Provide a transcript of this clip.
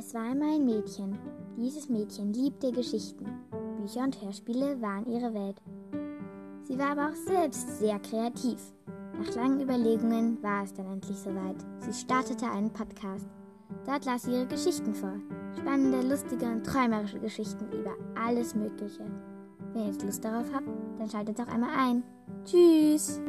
Es war einmal ein Mädchen. Dieses Mädchen liebte Geschichten. Bücher und Hörspiele waren ihre Welt. Sie war aber auch selbst sehr kreativ. Nach langen Überlegungen war es dann endlich soweit. Sie startete einen Podcast. Dort las sie ihre Geschichten vor. Spannende, lustige und träumerische Geschichten über alles Mögliche. Wenn ihr jetzt Lust darauf habt, dann schaltet doch einmal ein. Tschüss!